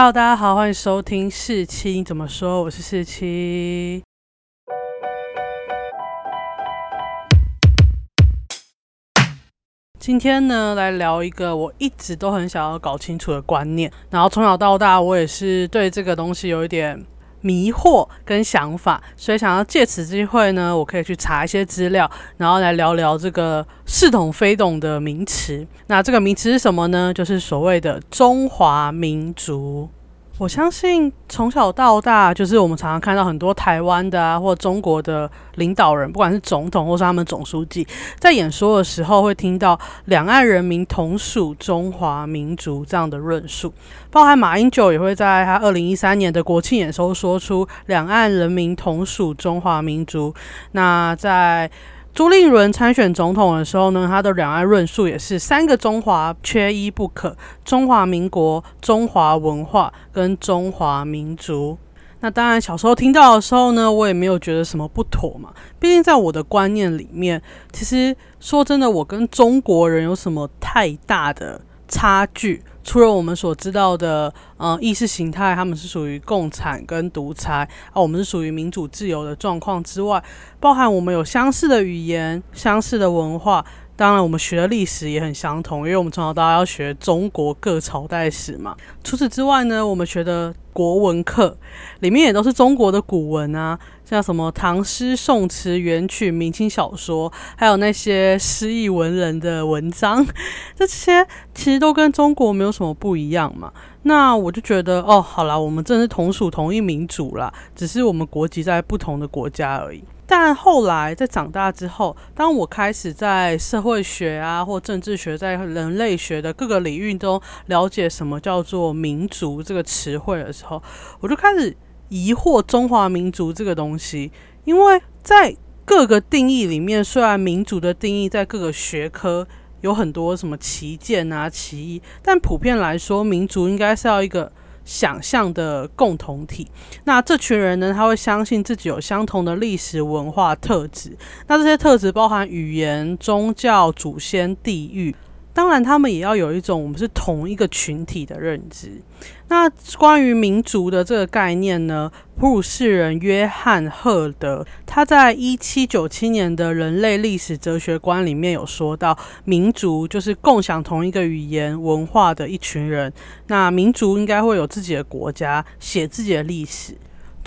Hello，大家好，欢迎收听四七怎么说？我是四七。今天呢，来聊一个我一直都很想要搞清楚的观念。然后从小到大，我也是对这个东西有一点迷惑跟想法，所以想要借此机会呢，我可以去查一些资料，然后来聊聊这个似懂非懂的名词。那这个名词是什么呢？就是所谓的中华民族。我相信从小到大，就是我们常常看到很多台湾的啊，或中国的领导人，不管是总统或是他们总书记，在演说的时候，会听到两岸人民同属中华民族这样的论述。包含马英九也会在他二零一三年的国庆演说说出两岸人民同属中华民族。那在朱立伦参选总统的时候呢，他的两岸论述也是三个中华缺一不可：中华民国、中华文化跟中华民族。那当然，小时候听到的时候呢，我也没有觉得什么不妥嘛。毕竟在我的观念里面，其实说真的，我跟中国人有什么太大的差距？除了我们所知道的，呃，意识形态，他们是属于共产跟独裁，啊，我们是属于民主自由的状况之外，包含我们有相似的语言、相似的文化，当然我们学的历史也很相同，因为我们从小到大要学中国各朝代史嘛。除此之外呢，我们学的国文课里面也都是中国的古文啊。像什么唐诗、宋词、元曲、明清小说，还有那些诗意文人的文章，这些其实都跟中国没有什么不一样嘛。那我就觉得，哦，好啦，我们真的是同属同一民族啦，只是我们国籍在不同的国家而已。但后来在长大之后，当我开始在社会学啊或政治学，在人类学的各个领域中了解什么叫做民族这个词汇的时候，我就开始。疑惑中华民族这个东西，因为在各个定义里面，虽然民族的定义在各个学科有很多什么旗舰啊、旗义，但普遍来说，民族应该是要一个想象的共同体。那这群人呢，他会相信自己有相同的历史文化特质。那这些特质包含语言、宗教、祖先、地域。当然，他们也要有一种我们是同一个群体的认知。那关于民族的这个概念呢？普鲁士人约翰赫德他在一七九七年的人类历史哲学观里面有说到，民族就是共享同一个语言文化的一群人。那民族应该会有自己的国家，写自己的历史。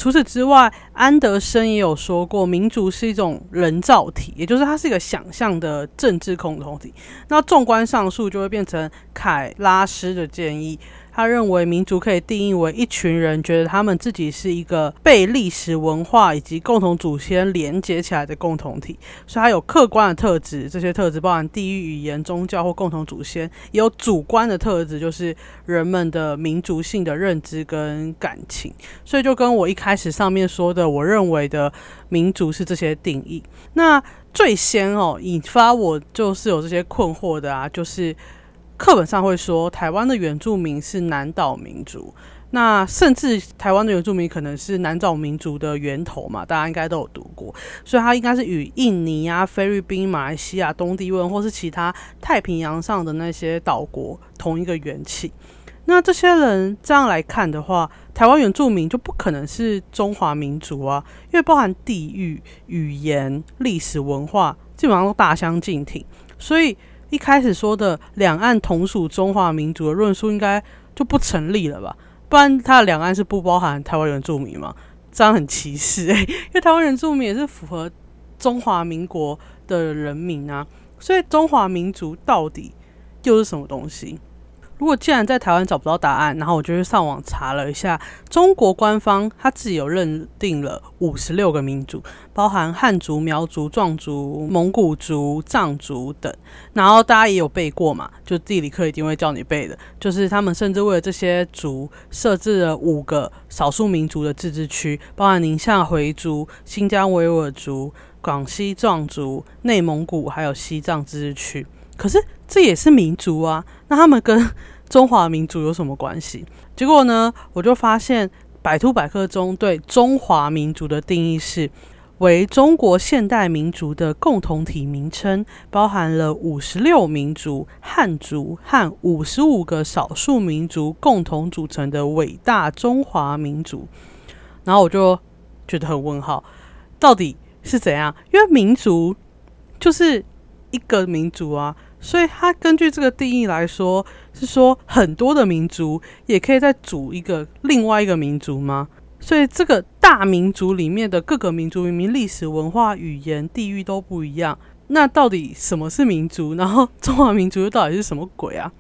除此之外，安德森也有说过，民族是一种人造体，也就是它是一个想象的政治共同体。那纵观上述，就会变成凯拉斯的建议。他认为民族可以定义为一群人觉得他们自己是一个被历史文化以及共同祖先连接起来的共同体，所以它有客观的特质，这些特质包含地域、语言、宗教或共同祖先；也有主观的特质，就是人们的民族性的认知跟感情。所以就跟我一开始上面说的，我认为的民族是这些定义。那最先哦引发我就是有这些困惑的啊，就是。课本上会说，台湾的原住民是南岛民族，那甚至台湾的原住民可能是南岛民族的源头嘛？大家应该都有读过，所以它应该是与印尼啊、菲律宾、马来西亚、东帝汶或是其他太平洋上的那些岛国同一个元气。那这些人这样来看的话，台湾原住民就不可能是中华民族啊，因为包含地域、语言、历史文化基本上都大相径庭，所以。一开始说的两岸同属中华民族的论述应该就不成立了吧？不然它的两岸是不包含台湾原住民吗？这样很歧视诶，因为台湾原住民也是符合中华民国的人民啊，所以中华民族到底又是什么东西？如果既然在台湾找不到答案，然后我就去上网查了一下，中国官方他自己有认定了五十六个民族，包含汉族、苗族、壮族、蒙古族、藏族等。然后大家也有背过嘛，就地理课一定会叫你背的，就是他们甚至为了这些族设置了五个少数民族的自治区，包含宁夏回族、新疆维吾尔族、广西壮族、内蒙古还有西藏自治区。可是这也是民族啊，那他们跟中华民族有什么关系？结果呢，我就发现百度百科中对中华民族的定义是：为中国现代民族的共同体名称，包含了五十六民族、汉族和五十五个少数民族共同组成的伟大中华民族。然后我就觉得很问号，到底是怎样？因为民族就是一个民族啊，所以它根据这个定义来说，是说很多的民族也可以再组一个另外一个民族吗？所以这个大民族里面的各个民族明明历史文化、语言、地域都不一样，那到底什么是民族？然后中华民族又到底是什么鬼啊？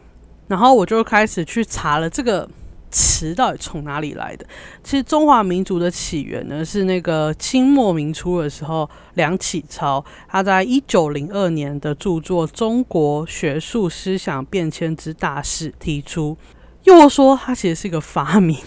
然后我就开始去查了这个词到底从哪里来的。其实中华民族的起源呢，是那个清末明初的时候，梁启超他在一九零二年的著作《中国学术思想变迁之大势》提出。又说它其实是一个发明，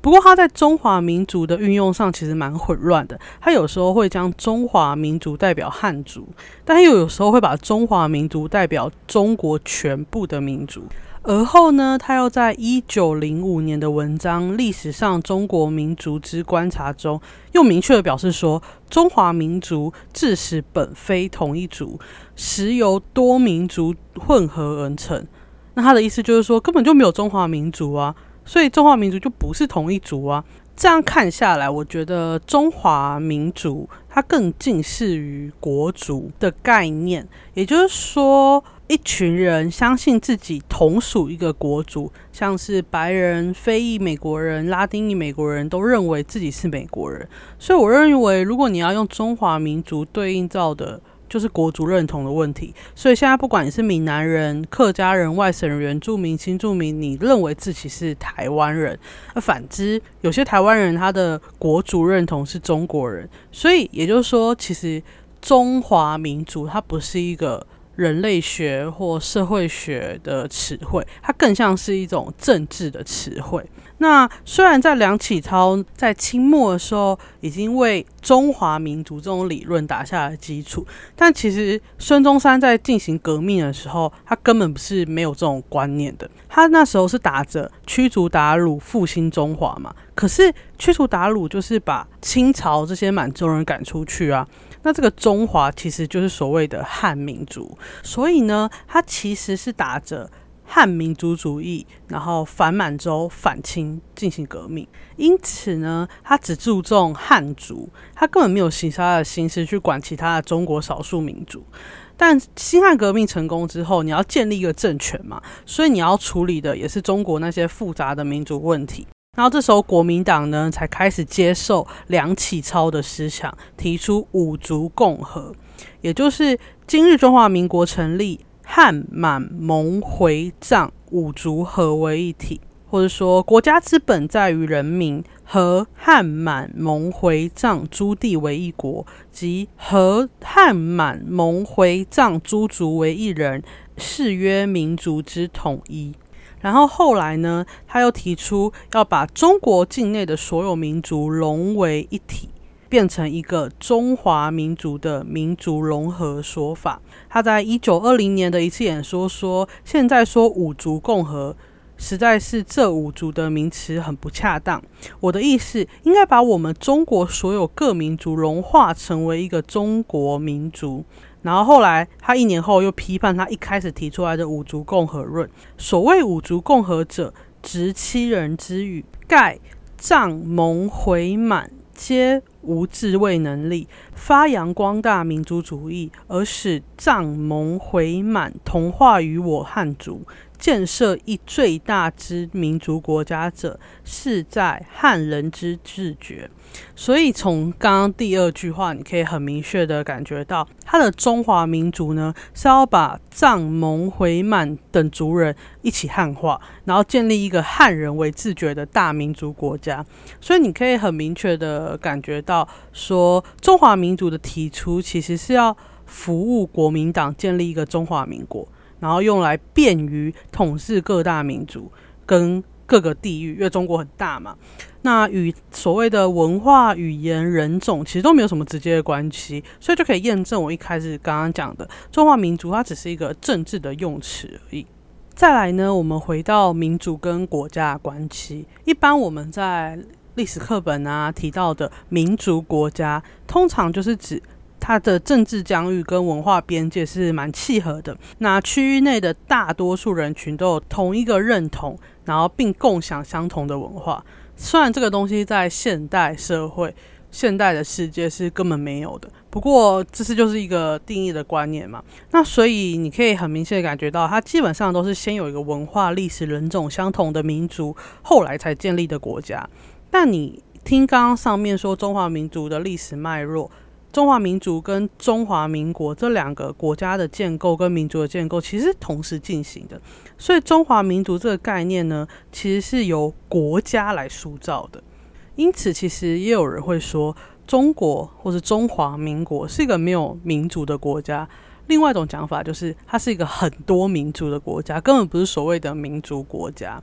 不过它在中华民族的运用上其实蛮混乱的。它有时候会将中华民族代表汉族，但又有时候会把中华民族代表中国全部的民族。而后呢，他又在一九零五年的文章《历史上中国民族之观察》中，又明确的表示说，中华民族自始本非同一族，实由多民族混合而成。那他的意思就是说，根本就没有中华民族啊，所以中华民族就不是同一族啊。这样看下来，我觉得中华民族它更近似于国族的概念，也就是说，一群人相信自己同属一个国族，像是白人、非裔美国人、拉丁裔美国人都认为自己是美国人。所以，我认为，如果你要用中华民族对应到的。就是国族认同的问题，所以现在不管你是闽南人、客家人、外省人、原住民、新住民，你认为自己是台湾人，而反之，有些台湾人他的国族认同是中国人，所以也就是说，其实中华民族它不是一个。人类学或社会学的词汇，它更像是一种政治的词汇。那虽然在梁启超在清末的时候已经为中华民族这种理论打下了基础，但其实孙中山在进行革命的时候，他根本不是没有这种观念的。他那时候是打着驱逐鞑虏、复兴中华嘛。可是驱逐鞑虏就是把清朝这些满洲人赶出去啊。那这个中华其实就是所谓的汉民族，所以呢，它其实是打着汉民族主义，然后反满洲、反清进行革命。因此呢，他只注重汉族，他根本没有其他的心思去管其他的中国少数民族。但辛亥革命成功之后，你要建立一个政权嘛，所以你要处理的也是中国那些复杂的民族问题。然后这时候，国民党呢才开始接受梁启超的思想，提出五族共和，也就是今日中华民国成立，汉满蒙回藏五族合为一体，或者说国家之本在于人民，和汉满蒙回藏诸地为一国，即和汉满蒙回藏诸族为一人，誓曰民族之统一。然后后来呢，他又提出要把中国境内的所有民族融为一体，变成一个中华民族的民族融合说法。他在一九二零年的一次演说说：“现在说五族共和，实在是这五族的名词很不恰当。我的意思应该把我们中国所有各民族融化成为一个中国民族。”然后后来，他一年后又批判他一开始提出来的五族共和论。所谓五族共和者，执七人之语，盖藏蒙回满皆无自卫能力，发扬光大民族主义，而使藏蒙回满同化于我汉族。建设一最大之民族国家者，是在汉人之自觉。所以从刚刚第二句话，你可以很明确的感觉到，他的中华民族呢是要把藏、蒙、回、满等族人一起汉化，然后建立一个汉人为自觉的大民族国家。所以你可以很明确的感觉到，说中华民族的提出其实是要服务国民党建立一个中华民国。然后用来便于统治各大民族跟各个地域，因为中国很大嘛。那与所谓的文化、语言、人种其实都没有什么直接的关系，所以就可以验证我一开始刚刚讲的中华民族，它只是一个政治的用词而已。再来呢，我们回到民族跟国家的关系，一般我们在历史课本啊提到的民族国家，通常就是指它的政治疆域跟文化边界是蛮契合的。那区域内的大多数人群都有同一个认同，然后并共享相同的文化。虽然这个东西在现代社会、现代的世界是根本没有的，不过这是就是一个定义的观念嘛。那所以你可以很明显的感觉到，它基本上都是先有一个文化、历史、人种相同的民族，后来才建立的国家。但你听刚刚上面说中华民族的历史脉络，中华民族跟中华民国这两个国家的建构跟民族的建构其实同时进行的。所以中华民族这个概念呢，其实是由国家来塑造的。因此，其实也有人会说，中国或是中华民国是一个没有民族的国家。另外一种讲法就是，它是一个很多民族的国家，根本不是所谓的民族国家。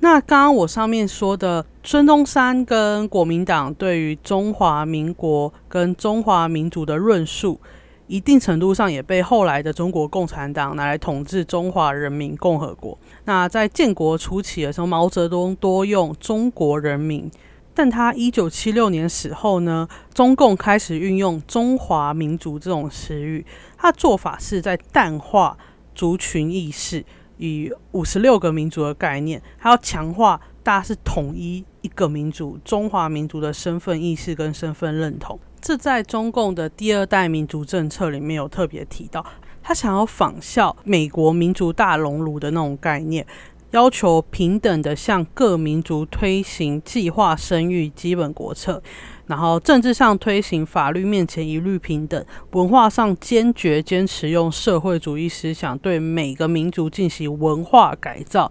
那刚刚我上面说的孙中山跟国民党对于中华民国跟中华民族的论述。一定程度上也被后来的中国共产党拿来统治中华人民共和国。那在建国初期的时候，毛泽东多用中国人民，但他一九七六年死后呢，中共开始运用中华民族这种词语。他做法是在淡化族群意识以五十六个民族的概念，还要强化大家是统一一个民族中华民族的身份意识跟身份认同。这在中共的第二代民族政策里面有特别提到，他想要仿效美国民族大熔炉的那种概念，要求平等的向各民族推行计划生育基本国策，然后政治上推行法律面前一律平等，文化上坚决坚持用社会主义思想对每个民族进行文化改造。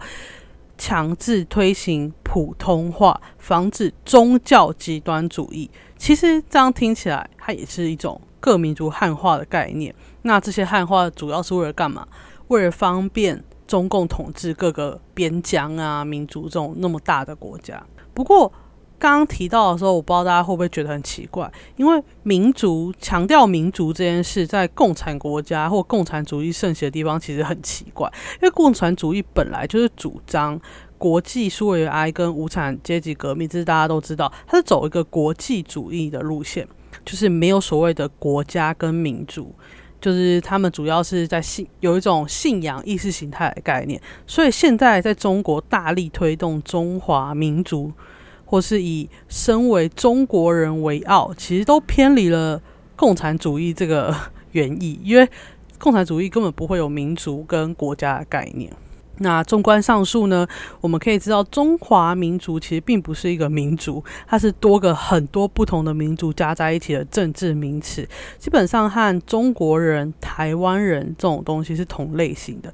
强制推行普通话，防止宗教极端主义。其实这样听起来，它也是一种各民族汉化的概念。那这些汉化主要是为了干嘛？为了方便中共统治各个边疆啊、民族这种那么大的国家。不过，刚刚提到的时候，我不知道大家会不会觉得很奇怪，因为民族强调民族这件事，在共产国家或共产主义盛行的地方，其实很奇怪。因为共产主义本来就是主张国际苏维埃跟无产阶级革命，这是大家都知道，它是走一个国际主义的路线，就是没有所谓的国家跟民族，就是他们主要是在信有一种信仰意识形态的概念。所以现在在中国大力推动中华民族。或是以身为中国人为傲，其实都偏离了共产主义这个原意，因为共产主义根本不会有民族跟国家的概念。那纵观上述呢，我们可以知道，中华民族其实并不是一个民族，它是多个很多不同的民族加在一起的政治名词，基本上和中国人、台湾人这种东西是同类型的。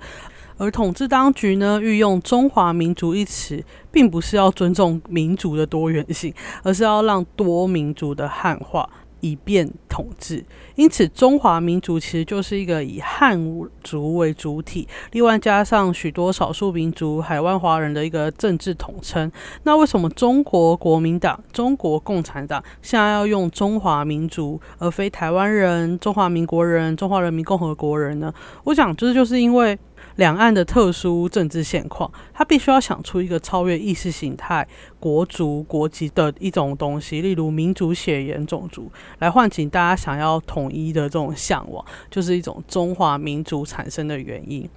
而统治当局呢，运用“中华民族”一词，并不是要尊重民族的多元性，而是要让多民族的汉化，以便统治。因此，中华民族其实就是一个以汉族为主体，另外加上许多少数民族、海外华人的一个政治统称。那为什么中国国民党、中国共产党现在要用“中华民族”而非台湾人、中华民国人、中华人民共和国人呢？我想，这就是因为。两岸的特殊政治现况，他必须要想出一个超越意识形态、国族、国籍的一种东西，例如民族、血缘、种族，来唤起大家想要统一的这种向往，就是一种中华民族产生的原因。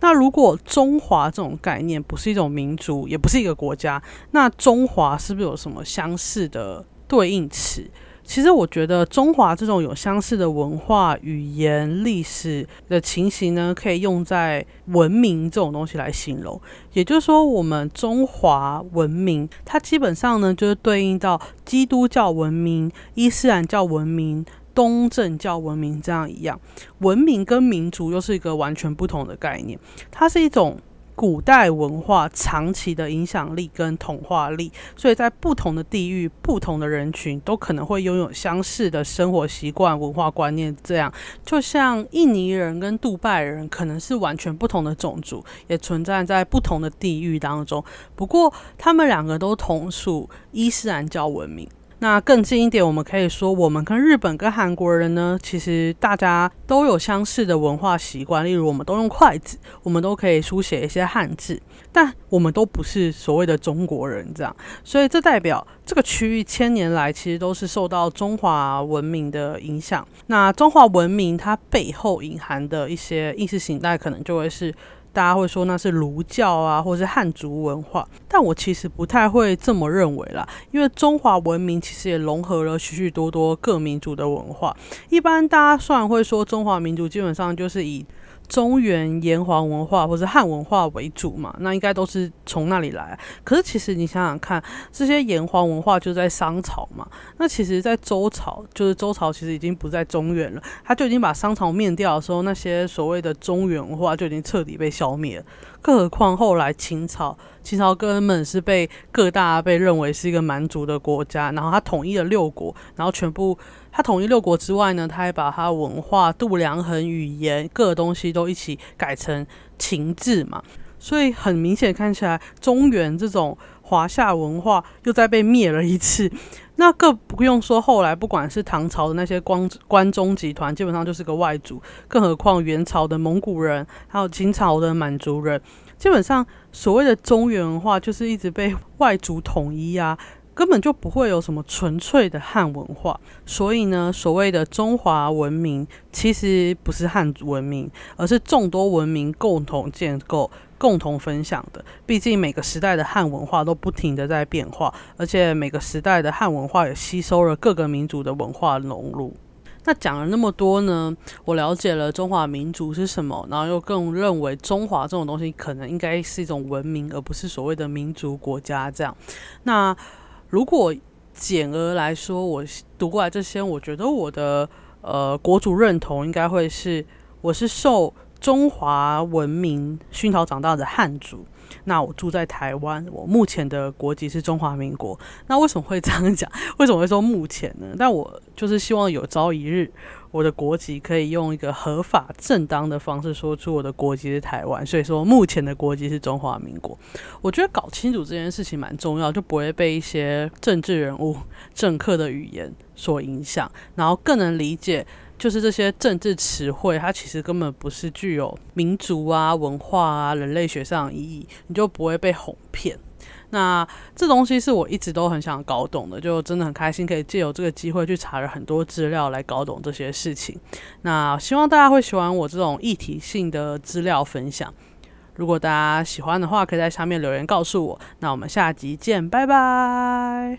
那如果中华这种概念不是一种民族，也不是一个国家，那中华是不是有什么相似的对应词？其实我觉得中华这种有相似的文化、语言、历史的情形呢，可以用在文明这种东西来形容。也就是说，我们中华文明，它基本上呢，就是对应到基督教文明、伊斯兰教文明、东正教文明这样一样。文明跟民族又是一个完全不同的概念，它是一种。古代文化长期的影响力跟同化力，所以在不同的地域、不同的人群，都可能会拥有相似的生活习惯、文化观念。这样，就像印尼人跟杜拜人可能是完全不同的种族，也存在在不同的地域当中。不过，他们两个都同属伊斯兰教文明。那更近一点，我们可以说，我们跟日本、跟韩国人呢，其实大家都有相似的文化习惯。例如，我们都用筷子，我们都可以书写一些汉字，但我们都不是所谓的中国人，这样。所以，这代表这个区域千年来其实都是受到中华文明的影响。那中华文明它背后隐含的一些意识形态，可能就会是。大家会说那是儒教啊，或是汉族文化，但我其实不太会这么认为啦。因为中华文明其实也融合了许许多多各民族的文化。一般大家虽然会说中华民族基本上就是以。中原炎黄文化或者汉文化为主嘛，那应该都是从那里来。可是其实你想想看，这些炎黄文化就在商朝嘛。那其实，在周朝，就是周朝其实已经不在中原了，他就已经把商朝灭掉的时候，那些所谓的中原文化就已经彻底被消灭了。更何况后来秦朝，秦朝根本是被各大被认为是一个蛮族的国家，然后他统一了六国，然后全部。他统一六国之外呢，他还把他文化、度量衡、语言各个东西都一起改成秦制嘛，所以很明显看起来，中原这种华夏文化又再被灭了一次。那更不用说后来，不管是唐朝的那些关关中集团，基本上就是个外族，更何况元朝的蒙古人，还有秦朝的满族人，基本上所谓的中原文化就是一直被外族统一啊。根本就不会有什么纯粹的汉文化，所以呢，所谓的中华文明其实不是汉文明，而是众多文明共同建构、共同分享的。毕竟每个时代的汉文化都不停的在变化，而且每个时代的汉文化也吸收了各个民族的文化融入。那讲了那么多呢，我了解了中华民族是什么，然后又更认为中华这种东西可能应该是一种文明，而不是所谓的民族国家这样。那如果简而来说，我读过来这些，我觉得我的呃国族认同应该会是，我是受中华文明熏陶长大的汉族。那我住在台湾，我目前的国籍是中华民国。那为什么会这样讲？为什么会说目前呢？但我就是希望有朝一日。我的国籍可以用一个合法正当的方式说出我的国籍是台湾，所以说目前的国籍是中华民国。我觉得搞清楚这件事情蛮重要，就不会被一些政治人物、政客的语言所影响，然后更能理解，就是这些政治词汇，它其实根本不是具有民族啊、文化啊、人类学上的意义，你就不会被哄骗。那这东西是我一直都很想搞懂的，就真的很开心可以借由这个机会去查了很多资料来搞懂这些事情。那希望大家会喜欢我这种议题性的资料分享。如果大家喜欢的话，可以在下面留言告诉我。那我们下集见，拜拜。